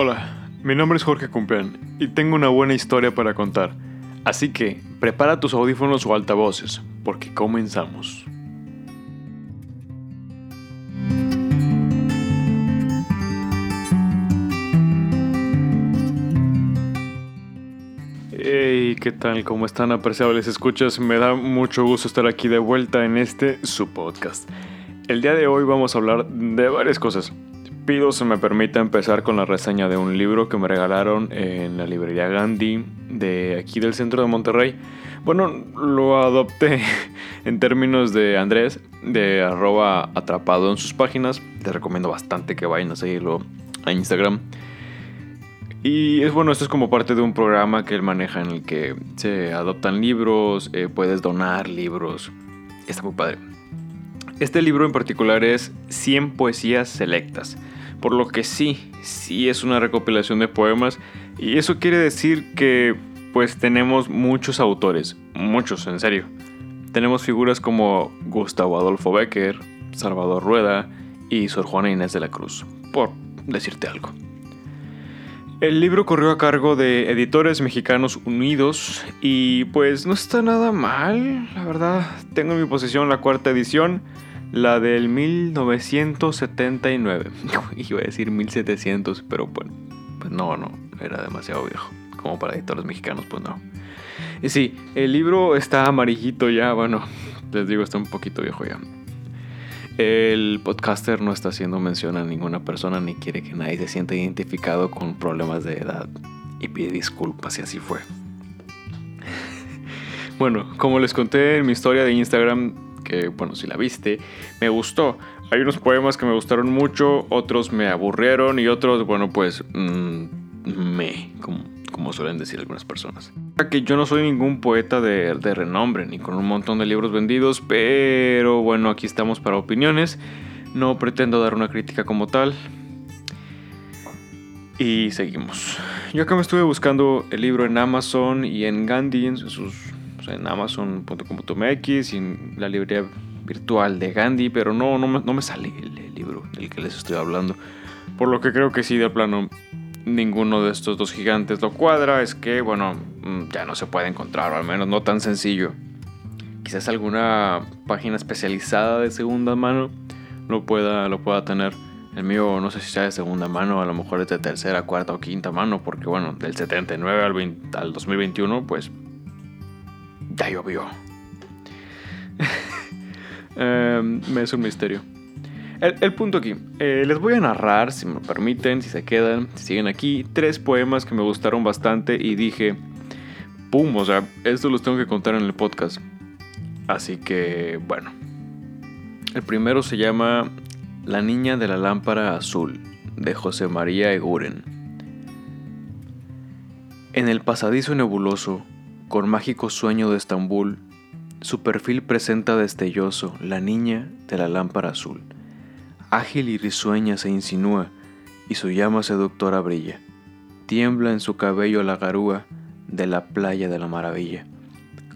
Hola, mi nombre es Jorge Cumpeán y tengo una buena historia para contar. Así que prepara tus audífonos o altavoces, porque comenzamos. Hey, ¿qué tal? ¿Cómo están apreciables escuchas? Me da mucho gusto estar aquí de vuelta en este su podcast. El día de hoy vamos a hablar de varias cosas. Pido se me permita empezar con la reseña de un libro que me regalaron en la librería Gandhi de aquí del centro de Monterrey. Bueno, lo adopté en términos de Andrés, de arroba atrapado en sus páginas. Te recomiendo bastante que vayan a seguirlo a Instagram. Y es bueno, esto es como parte de un programa que él maneja en el que se adoptan libros, eh, puedes donar libros. Está muy padre. Este libro en particular es 100 poesías selectas. Por lo que sí, sí es una recopilación de poemas. Y eso quiere decir que pues tenemos muchos autores. Muchos, en serio. Tenemos figuras como Gustavo Adolfo Becker, Salvador Rueda y Sor Juana Inés de la Cruz. Por decirte algo. El libro corrió a cargo de Editores Mexicanos Unidos y pues no está nada mal, la verdad. Tengo en mi posesión la cuarta edición la del 1979. Iba a decir 1700, pero bueno, pues no, no, era demasiado viejo. Como para editores mexicanos, pues no. Y sí, el libro está amarillito ya, bueno, les digo, está un poquito viejo ya. El podcaster no está haciendo mención a ninguna persona ni quiere que nadie se sienta identificado con problemas de edad y pide disculpas si así fue. bueno, como les conté en mi historia de Instagram, que, bueno, si la viste, me gustó. Hay unos poemas que me gustaron mucho, otros me aburrieron y otros, bueno, pues, mmm, me, como, como, suelen decir algunas personas. Que yo no soy ningún poeta de, de renombre, ni con un montón de libros vendidos, pero bueno, aquí estamos para opiniones. No pretendo dar una crítica como tal. Y seguimos. Yo acá me estuve buscando el libro en Amazon y en Gandhi, en sus en amazon.com.mx y en la librería virtual de Gandhi, pero no, no, me, no me sale el, libro del que les estoy hablando. Por lo que creo que sí, de plano, ninguno de estos dos gigantes lo cuadra. Es que, bueno, mm, ya no se puede encontrar, o al menos no tan sencillo. Quizás alguna página especializada de segunda mano lo pueda, lo pueda tener. El mío no sé si sea de segunda mano, a lo mejor es de tercera, cuarta o quinta mano, porque bueno, del 79 al, al 2021, pues ya llovió. eh, es un misterio. El, punto aquí, eh, les voy a narrar, si me permiten, si se quedan, si siguen aquí, tres poemas que me gustaron bastante y dije, ¡pum! O sea, esto los tengo que contar en el podcast. Así que, bueno. El primero se llama La niña de la lámpara azul, de José María Eguren. En el pasadizo nebuloso, con mágico sueño de Estambul, su perfil presenta destelloso la niña de la lámpara azul. Ágil y risueña se insinúa y su llama seductora brilla. Tiembla en su cabello la garúa de la playa de la maravilla.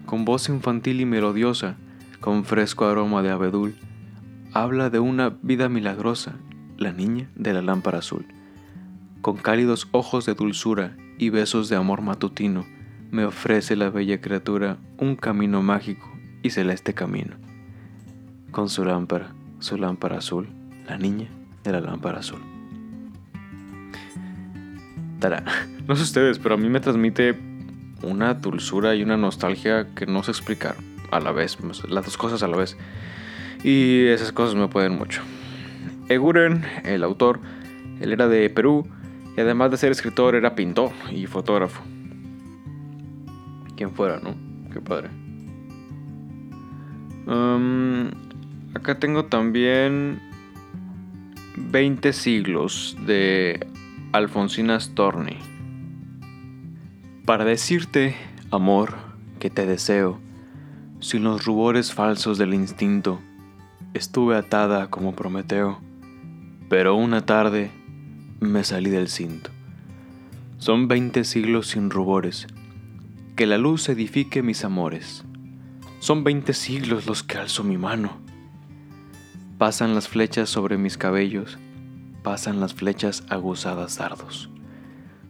Con voz infantil y melodiosa, con fresco aroma de abedul, habla de una vida milagrosa, la niña de la lámpara azul. Con cálidos ojos de dulzura y besos de amor matutino, me ofrece la bella criatura un camino mágico y celeste camino. Con su lámpara, su lámpara azul, la niña de la lámpara azul. Tara, no sé ustedes, pero a mí me transmite una dulzura y una nostalgia que no sé explicar a la vez, las dos cosas a la vez. Y esas cosas me pueden mucho. Eguren, el autor, él era de Perú y además de ser escritor era pintor y fotógrafo fuera, ¿no? Qué padre. acá tengo también 20 siglos de Alfonsina Storni. Para decirte, amor, que te deseo, sin los rubores falsos del instinto, estuve atada como Prometeo, pero una tarde me salí del cinto. Son 20 siglos sin rubores, que la luz edifique mis amores. Son veinte siglos los que alzo mi mano. Pasan las flechas sobre mis cabellos, pasan las flechas aguzadas dardos.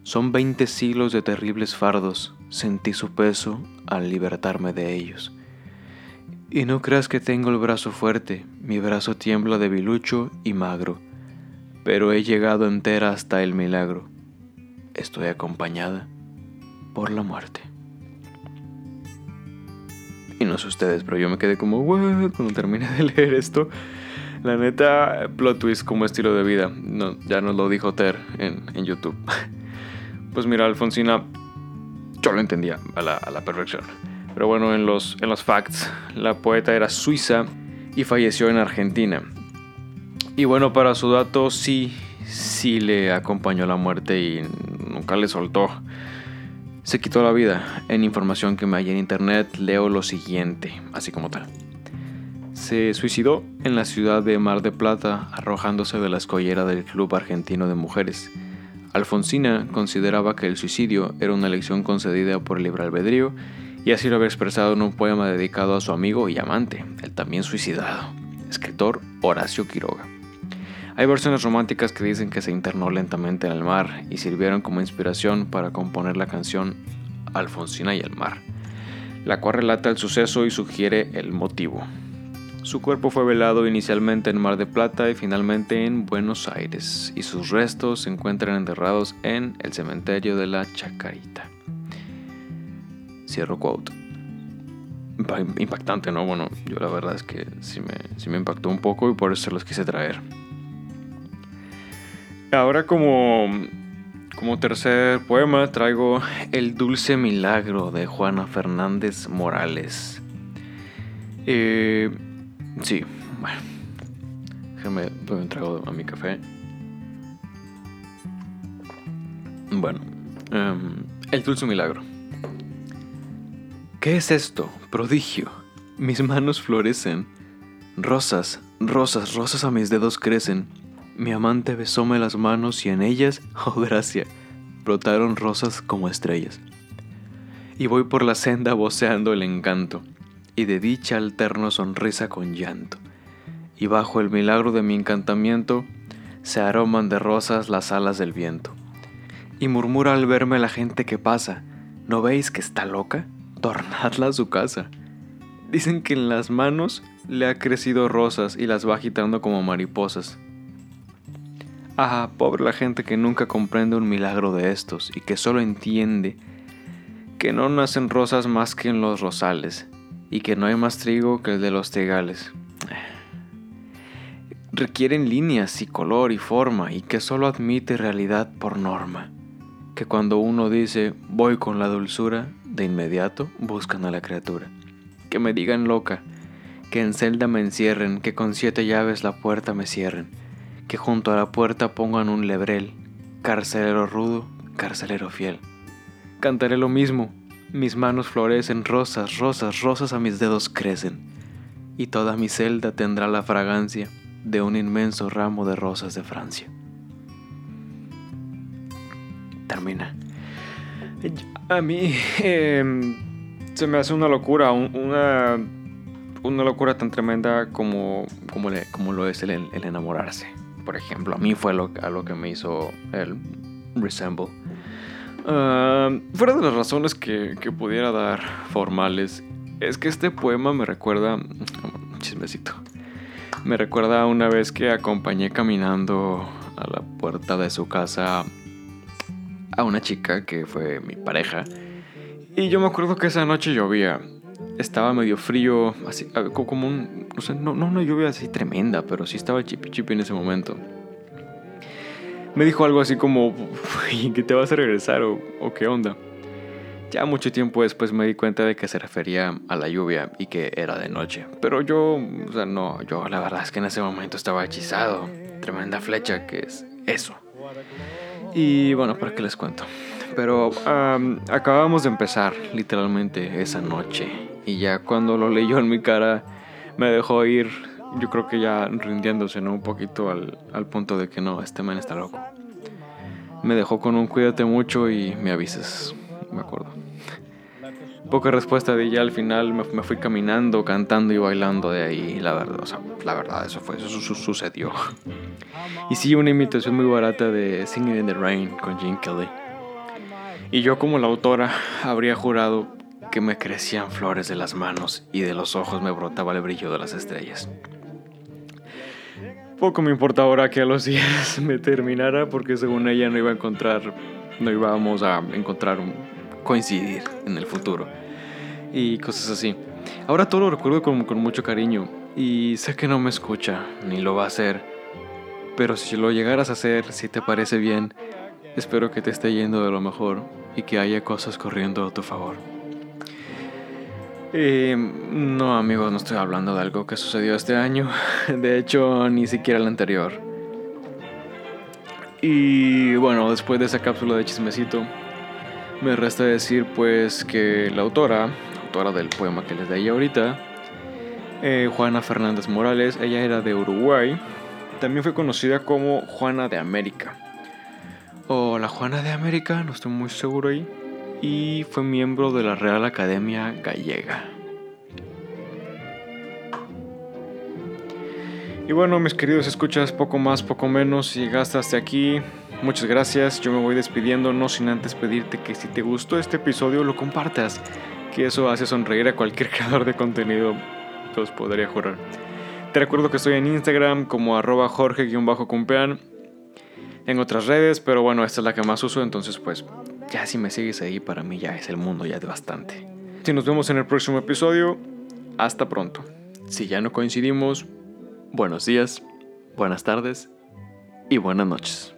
Son veinte siglos de terribles fardos, sentí su peso al libertarme de ellos. Y no creas que tengo el brazo fuerte, mi brazo tiembla debilucho y magro, pero he llegado entera hasta el milagro. Estoy acompañada por la muerte. Y no sé ustedes, pero yo me quedé como, what, cuando terminé de leer esto. La neta, plot twist como estilo de vida. No, ya nos lo dijo Ter en, en YouTube. Pues mira, Alfonsina, yo lo entendía a la, a la perfección. Pero bueno, en los, en los facts, la poeta era suiza y falleció en Argentina. Y bueno, para su dato, sí, sí le acompañó la muerte y nunca le soltó. Se quitó la vida. En información que me hay en internet leo lo siguiente, así como tal. Se suicidó en la ciudad de Mar de Plata arrojándose de la escollera del Club Argentino de Mujeres. Alfonsina consideraba que el suicidio era una elección concedida por el libre albedrío y así lo había expresado en un poema dedicado a su amigo y amante, el también suicidado, escritor Horacio Quiroga. Hay versiones románticas que dicen que se internó lentamente en el mar y sirvieron como inspiración para componer la canción Alfonsina y el mar, la cual relata el suceso y sugiere el motivo. Su cuerpo fue velado inicialmente en Mar de Plata y finalmente en Buenos Aires, y sus restos se encuentran enterrados en el cementerio de la Chacarita. Cierro quote. Impactante, ¿no? Bueno, yo la verdad es que sí me, sí me impactó un poco y por eso los quise traer. Ahora como, como tercer poema traigo El dulce milagro de Juana Fernández Morales. Eh, sí, bueno. Déjame doy un trago a mi café. Bueno, um, El dulce milagro. ¿Qué es esto? Prodigio. Mis manos florecen. Rosas, rosas, rosas a mis dedos crecen. Mi amante besóme las manos y en ellas, oh gracia, brotaron rosas como estrellas. Y voy por la senda voceando el encanto, y de dicha alterno sonrisa con llanto. Y bajo el milagro de mi encantamiento, se aroman de rosas las alas del viento. Y murmura al verme la gente que pasa, ¿no veis que está loca? tornadla a su casa. Dicen que en las manos le ha crecido rosas y las va agitando como mariposas. Ah, pobre la gente que nunca comprende un milagro de estos y que solo entiende que no nacen rosas más que en los rosales y que no hay más trigo que el de los tegales. Requieren líneas y color y forma y que solo admite realidad por norma. Que cuando uno dice voy con la dulzura, de inmediato buscan a la criatura. Que me digan loca, que en celda me encierren, que con siete llaves la puerta me cierren, que junto a la puerta pongan un lebrel, carcelero rudo, carcelero fiel. Cantaré lo mismo, mis manos florecen, rosas, rosas, rosas a mis dedos crecen, y toda mi celda tendrá la fragancia de un inmenso ramo de rosas de Francia. Termina. A mí em, se me hace una locura, una, una locura tan tremenda como, como, como lo es el, enamorarse. Por ejemplo, a mí fue lo, a lo que me hizo el Resemble. Ah, fuera de las razones que, que, pudiera dar formales, es que este poema me recuerda. Chismecito. Me recuerda una vez que acompañé caminando a la puerta de su casa a una chica que fue mi pareja. Y yo me acuerdo que esa noche llovía. Estaba medio frío, así como un. No sé, no, no una lluvia así tremenda, pero sí estaba chipi chipi en ese momento. Me dijo algo así como: ¿Que te vas a regresar o, o qué onda? Ya mucho tiempo después me di cuenta de que se refería a la lluvia y que era de noche. Pero yo, o sea, no, yo la verdad es que en ese momento estaba hechizado. Tremenda flecha que es eso. Y bueno, ¿para qué les cuento? Pero acabamos de empezar literalmente esa noche. Y ya cuando lo leyó en mi cara, me dejó ir, yo creo que ya rindiéndose, ¿no? Un poquito al, al punto de que no, este man está loco. Me dejó con un cuídate mucho y me avisas, me acuerdo. Poca respuesta de ella al final me, fui caminando, cantando y bailando de ahí. La verdad, o sea, la verdad, eso fue, eso sucedió. Y sí, una imitación muy barata de Singing in the Rain con Gene Kelly. Y yo como la autora habría jurado que me crecían flores de las manos y de los ojos me brotaba el brillo de las estrellas. Poco me importa ahora que a los días me terminara porque según ella no iba a encontrar, no íbamos a encontrar coincidir en el futuro y cosas así. Ahora todo lo recuerdo con, con mucho cariño y sé que no me escucha ni lo va a hacer, pero si lo llegaras a hacer, si te parece bien, espero que te esté yendo de lo mejor y que haya cosas corriendo a tu favor. Eh, no, amigos, no estoy hablando de algo que sucedió este año. De hecho, ni siquiera el anterior. Y bueno, después de esa cápsula de chismecito, me resta decir pues que la autora, autora del poema que les ahí ahorita, eh, Juana Fernández Morales, ella era de Uruguay, también fue conocida como Juana de América. O la Juana de América, no estoy muy seguro ahí y fue miembro de la Real Academia Gallega. Y bueno, mis queridos escuchas, poco más, poco menos, si llegaste hasta aquí, muchas gracias. Yo me voy despidiendo, no sin antes pedirte que si te gustó este episodio lo compartas, que eso hace sonreír a cualquier creador de contenido, los podría jurar. Te recuerdo que estoy en Instagram como arroba jorge-cumpean, en otras redes, pero bueno, esta es la que más uso, entonces pues ya si me sigues ahí para mí ya es el mundo ya de bastante. Si nos vemos en el próximo episodio, hasta pronto. Si ya no coincidimos, buenos días, buenas tardes y buenas noches.